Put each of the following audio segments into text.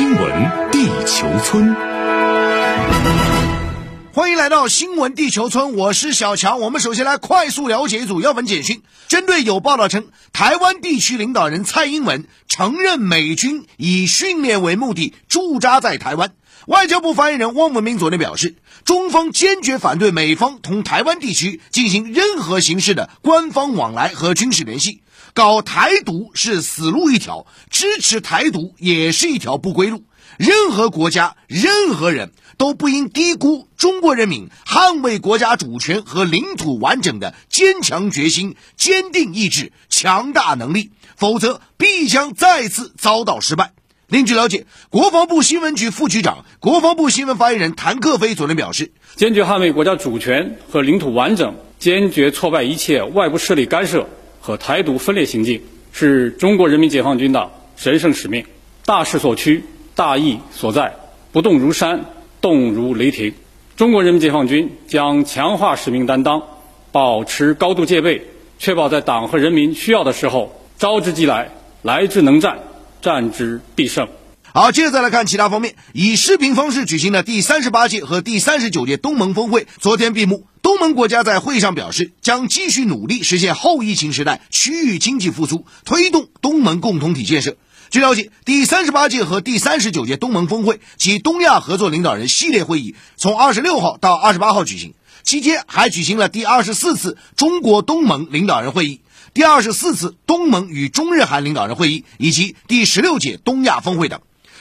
新闻地球村，欢迎来到新闻地球村，我是小强。我们首先来快速了解一组要闻简讯。针对有报道称台湾地区领导人蔡英文承认美军以训练为目的驻扎在台湾，外交部发言人汪文斌昨天表示，中方坚决反对美方同台湾地区进行任何形式的官方往来和军事联系。搞台独是死路一条，支持台独也是一条不归路。任何国家、任何人都不应低估中国人民捍卫国家主权和领土完整的坚强决心、坚定意志、强大能力，否则必将再次遭到失败。另据了解，国防部新闻局副局长、国防部新闻发言人谭克飞昨天表示，坚决捍卫国家主权和领土完整，坚决挫败一切外部势力干涉。和台独分裂行径是中国人民解放军的神圣使命，大势所趋，大义所在，不动如山，动如雷霆。中国人民解放军将强化使命担当，保持高度戒备，确保在党和人民需要的时候，招之即来，来之能战，战之必胜。好，接着再来看其他方面。以视频方式举行的第三十八届和第三十九届东盟峰会昨天闭幕。东盟国家在会上表示，将继续努力实现后疫情时代区域经济复苏，推动东盟共同体建设。据了解，第三十八届和第三十九届东盟峰会及东亚合作领导人系列会议从二十六号到二十八号举行，期间还举行了第二十四次中国东盟领导人会议、第二十四次东盟与中日韩领导人会议以及第十六届东亚峰会等。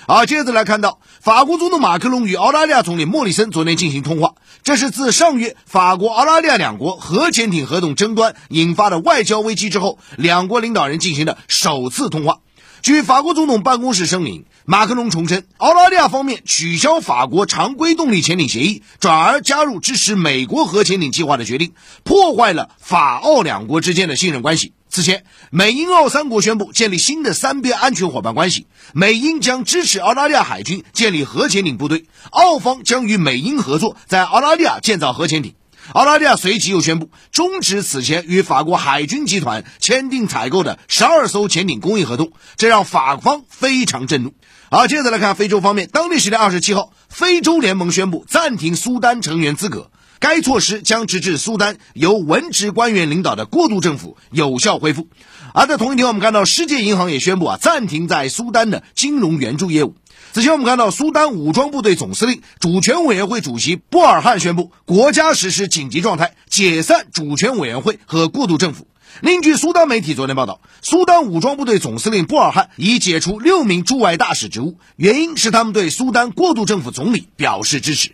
好，接着来看到法国总统马克龙与澳大利亚总理莫里森昨天进行通话，这是自上月法国、澳大利亚两国核潜艇合同争端引发的外交危机之后，两国领导人进行的首次通话。据法国总统办公室声明，马克龙重申，澳大利亚方面取消法国常规动力潜艇协议，转而加入支持美国核潜艇计划的决定，破坏了法澳两国之间的信任关系。此前，美英澳三国宣布建立新的三边安全伙伴关系。美英将支持澳大利亚海军建立核潜艇部队，澳方将与美英合作在澳大利亚建造核潜艇。澳大利亚随即又宣布终止此前与法国海军集团签订采购的十二艘潜艇供应合同，这让法方非常震怒。好，接着来看非洲方面，当地时间二十七号，非洲联盟宣布暂停苏丹成员资格。该措施将直至苏丹由文职官员领导的过渡政府有效恢复。而在同一天，我们看到世界银行也宣布啊，暂停在苏丹的金融援助业务。此前，我们看到苏丹武装部队总司令主权委员会主席波尔汉宣布，国家实施紧急状态，解散主权委员会和过渡政府。另据苏丹媒体昨天报道，苏丹武装部队总司令波尔汉已解除六名驻外大使职务，原因是他们对苏丹过渡政府总理表示支持。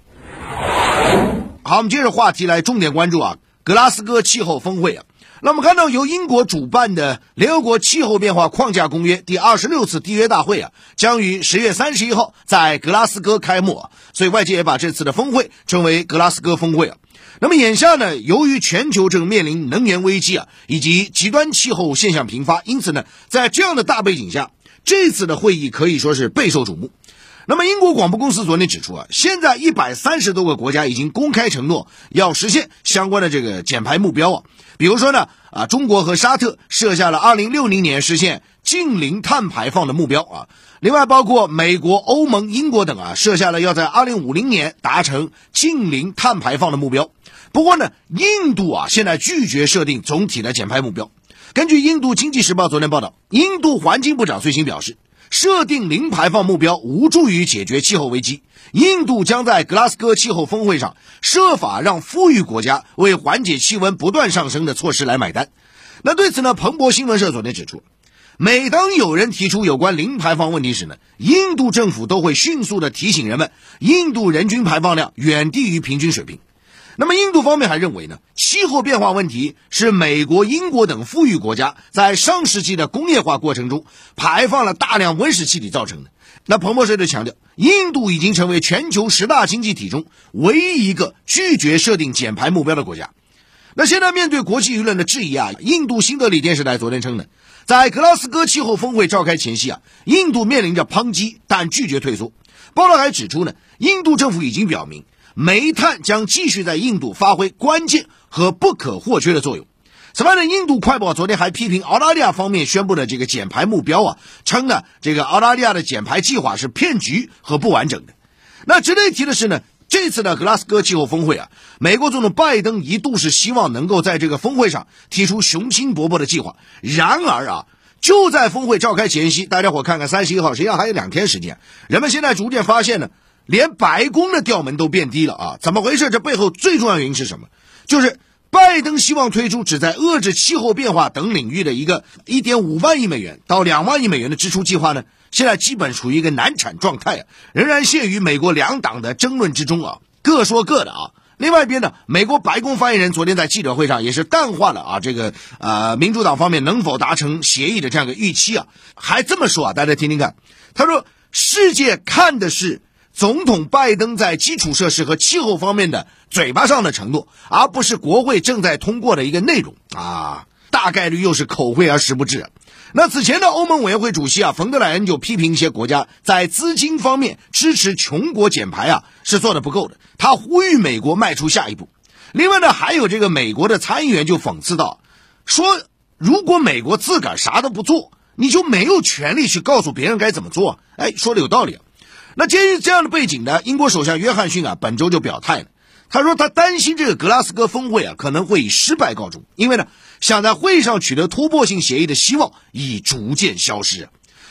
好，我们接着话题来重点关注啊，格拉斯哥气候峰会啊。那我们看到由英国主办的联合国气候变化框架公约第二十六次缔约大会啊，将于十月三十一号在格拉斯哥开幕啊。所以外界也把这次的峰会称为格拉斯哥峰会啊。那么眼下呢，由于全球正面临能源危机啊，以及极端气候现象频发，因此呢，在这样的大背景下，这次的会议可以说是备受瞩目。那么，英国广播公司昨天指出啊，现在一百三十多个国家已经公开承诺要实现相关的这个减排目标啊。比如说呢，啊，中国和沙特设下了二零六零年实现净零碳排放的目标啊。另外，包括美国、欧盟、英国等啊，设下了要在二零五零年达成净零碳排放的目标。不过呢，印度啊，现在拒绝设定总体的减排目标。根据印度经济时报昨天报道，印度环境部长最新表示。设定零排放目标无助于解决气候危机。印度将在格拉斯哥气候峰会上设法让富裕国家为缓解气温不断上升的措施来买单。那对此呢？彭博新闻社昨天指出，每当有人提出有关零排放问题时呢，印度政府都会迅速的提醒人们，印度人均排放量远低于平均水平。那么，印度方面还认为呢，气候变化问题是美国、英国等富裕国家在上世纪的工业化过程中排放了大量温室气体造成的。那彭博社就强调，印度已经成为全球十大经济体中唯一一个拒绝设定减排目标的国家。那现在面对国际舆论的质疑啊，印度新德里电视台昨天称呢，在格拉斯哥气候峰会召开前夕啊，印度面临着抨击，但拒绝退缩。报道还指出呢，印度政府已经表明。煤炭将继续在印度发挥关键和不可或缺的作用。此外呢，印度快报昨天还批评澳大利亚方面宣布的这个减排目标啊，称呢这个澳大利亚的减排计划是骗局和不完整的。那值得一提的是呢，这次的格拉斯哥气候峰会啊，美国总统拜登一度是希望能够在这个峰会上提出雄心勃勃的计划。然而啊，就在峰会召开前夕，大家伙看看三十一号，实际上还有两天时间，人们现在逐渐发现呢，连白宫的调门都变低了啊！怎么回事？这背后最重要原因是什么？就是拜登希望推出旨在遏制气候变化等领域的一个一点五万亿美元到两万亿美元的支出计划呢？现在基本处于一个难产状态啊，仍然陷于美国两党的争论之中啊，各说各的啊。另外一边呢，美国白宫发言人昨天在记者会上也是淡化了啊这个呃民主党方面能否达成协议的这样一个预期啊，还这么说啊，大家听听看，他说世界看的是总统拜登在基础设施和气候方面的嘴巴上的承诺，而不是国会正在通过的一个内容啊，大概率又是口惠而实不至。那此前的欧盟委员会主席啊，冯德莱恩就批评一些国家在资金方面支持穷国减排啊是做的不够的，他呼吁美国迈出下一步。另外呢，还有这个美国的参议员就讽刺道，说如果美国自个儿啥都不做，你就没有权利去告诉别人该怎么做。哎，说的有道理。那基于这样的背景呢，英国首相约翰逊啊本周就表态了。他说，他担心这个格拉斯哥峰会啊可能会以失败告终，因为呢，想在会上取得突破性协议的希望已逐渐消失。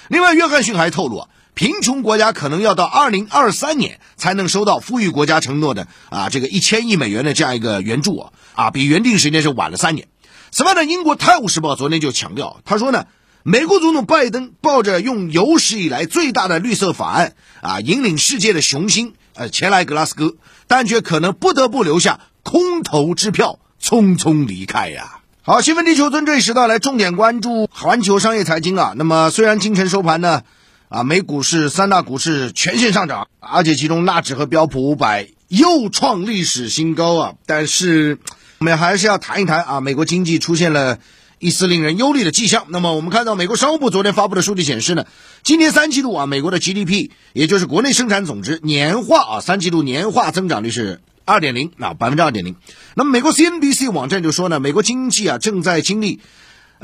另外，约翰逊还透露啊，贫穷国家可能要到二零二三年才能收到富裕国家承诺的啊这个一千亿美元的这样一个援助啊啊，比原定时间是晚了三年。此外呢，英国《泰晤士报》昨天就强调，他说呢，美国总统拜登抱着用有史以来最大的绿色法案啊引领世界的雄心，呃，前来格拉斯哥。但却可能不得不留下空头支票，匆匆离开呀。好，新闻地球村这一时段来重点关注环球商业财经啊。那么虽然今晨收盘呢，啊，美股市三大股市全线上涨，而且其中纳指和标普五百又创历史新高啊。但是我们还是要谈一谈啊，美国经济出现了。一丝令人忧虑的迹象。那么，我们看到美国商务部昨天发布的数据显示呢，今年三季度啊，美国的 GDP，也就是国内生产总值年化啊，三季度年化增长率是二点零啊，百分之二点零。那么，美国 CNBC 网站就说呢，美国经济啊正在经历。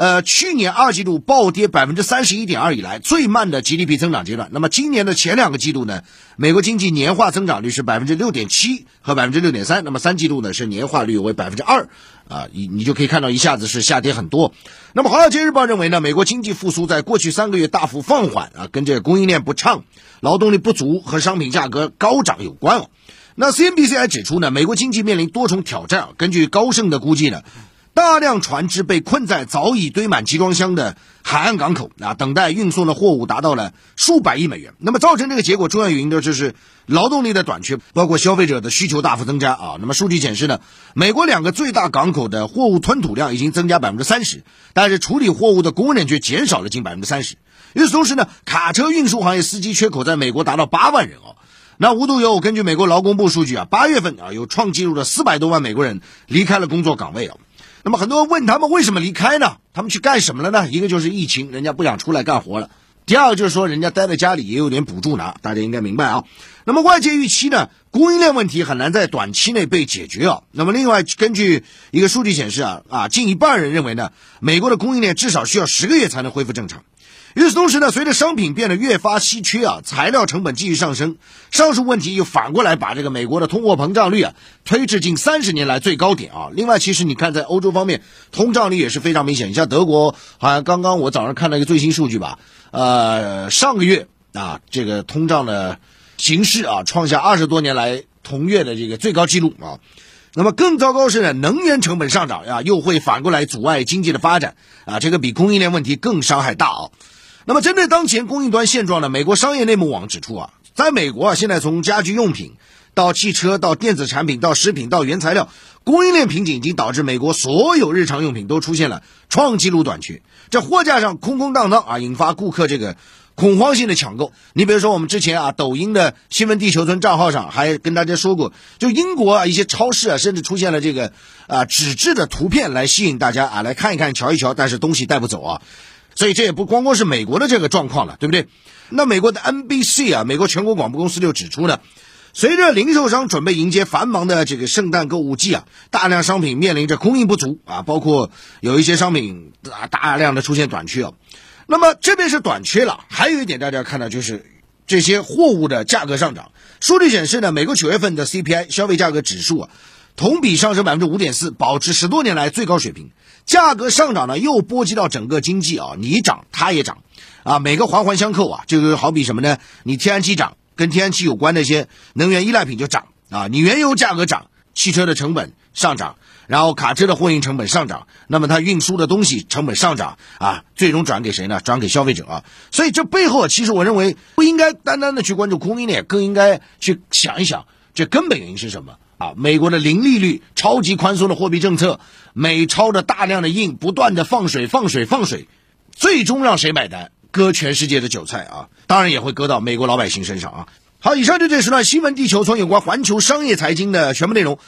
呃，去年二季度暴跌百分之三十一点二以来最慢的 GDP 增长阶段。那么今年的前两个季度呢，美国经济年化增长率是百分之六点七和百分之六点三。那么三季度呢是年化率为百分之二，啊，你你就可以看到一下子是下跌很多。那么华尔街日报认为呢，美国经济复苏在过去三个月大幅放缓啊，跟这个供应链不畅、劳动力不足和商品价格高涨有关哦。那 CNBC 还指出呢，美国经济面临多重挑战。根据高盛的估计呢。大量船只被困在早已堆满集装箱的海岸港口啊，等待运送的货物达到了数百亿美元。那么造成这个结果，重要原因呢就是劳动力的短缺，包括消费者的需求大幅增加啊。那么数据显示呢，美国两个最大港口的货物吞吐量已经增加百分之三十，但是处理货物的工人却减少了近百分之三十。与此同时呢，卡车运输行业司机缺口在美国达到八万人哦。那无独有偶，根据美国劳工部数据啊，八月份啊有创纪录的四百多万美国人离开了工作岗位啊。那么很多人问他们为什么离开呢？他们去干什么了呢？一个就是疫情，人家不想出来干活了；第二个就是说人家待在家里也有点补助拿，大家应该明白啊。那么外界预期呢，供应链问题很难在短期内被解决啊。那么另外，根据一个数据显示啊啊，近一半人认为呢，美国的供应链至少需要十个月才能恢复正常。与此同时呢，随着商品变得越发稀缺啊，材料成本继续上升，上述问题又反过来把这个美国的通货膨胀率啊推至近三十年来最高点啊。另外，其实你看在欧洲方面，通胀率也是非常明显。你像德国，好像刚刚我早上看了一个最新数据吧，呃，上个月啊，这个通胀的形势啊，创下二十多年来同月的这个最高纪录啊。那么更糟糕是呢，能源成本上涨呀，又会反过来阻碍经济的发展啊，这个比供应链问题更伤害大啊。那么，针对当前供应端现状呢？美国商业内幕网指出啊，在美国啊，现在从家居用品到汽车到电子产品到食品到原材料，供应链瓶颈已经导致美国所有日常用品都出现了创纪录短缺，这货架上空空荡荡啊，引发顾客这个恐慌性的抢购。你比如说，我们之前啊，抖音的新闻地球村账号上还跟大家说过，就英国啊一些超市啊，甚至出现了这个啊纸质的图片来吸引大家啊来看一看、瞧一瞧，但是东西带不走啊。所以这也不光光是美国的这个状况了，对不对？那美国的 NBC 啊，美国全国广播公司就指出呢，随着零售商准备迎接繁忙的这个圣诞购物季啊，大量商品面临着供应不足啊，包括有一些商品啊大量的出现短缺啊。那么这边是短缺了，还有一点大家看到就是这些货物的价格上涨。数据显示呢，美国九月份的 CPI 消费价格指数啊，同比上升百分之五点四，保持十多年来最高水平。价格上涨呢，又波及到整个经济啊，你涨它也涨，啊，每个环环相扣啊，就是好比什么呢？你天然气涨。跟天然气有关的一些能源依赖品就涨啊，你原油价格涨，汽车的成本上涨，然后卡车的货运成本上涨，那么它运输的东西成本上涨啊，最终转给谁呢？转给消费者啊。所以这背后其实我认为不应该单单的去关注供应链，更应该去想一想这根本原因是什么啊？美国的零利率、超级宽松的货币政策，美钞的大量的印，不断的放水、放水、放水，最终让谁买单？割全世界的韭菜啊，当然也会割到美国老百姓身上啊。好，以上就这十段新闻地球村有关环球商业财经的全部内容。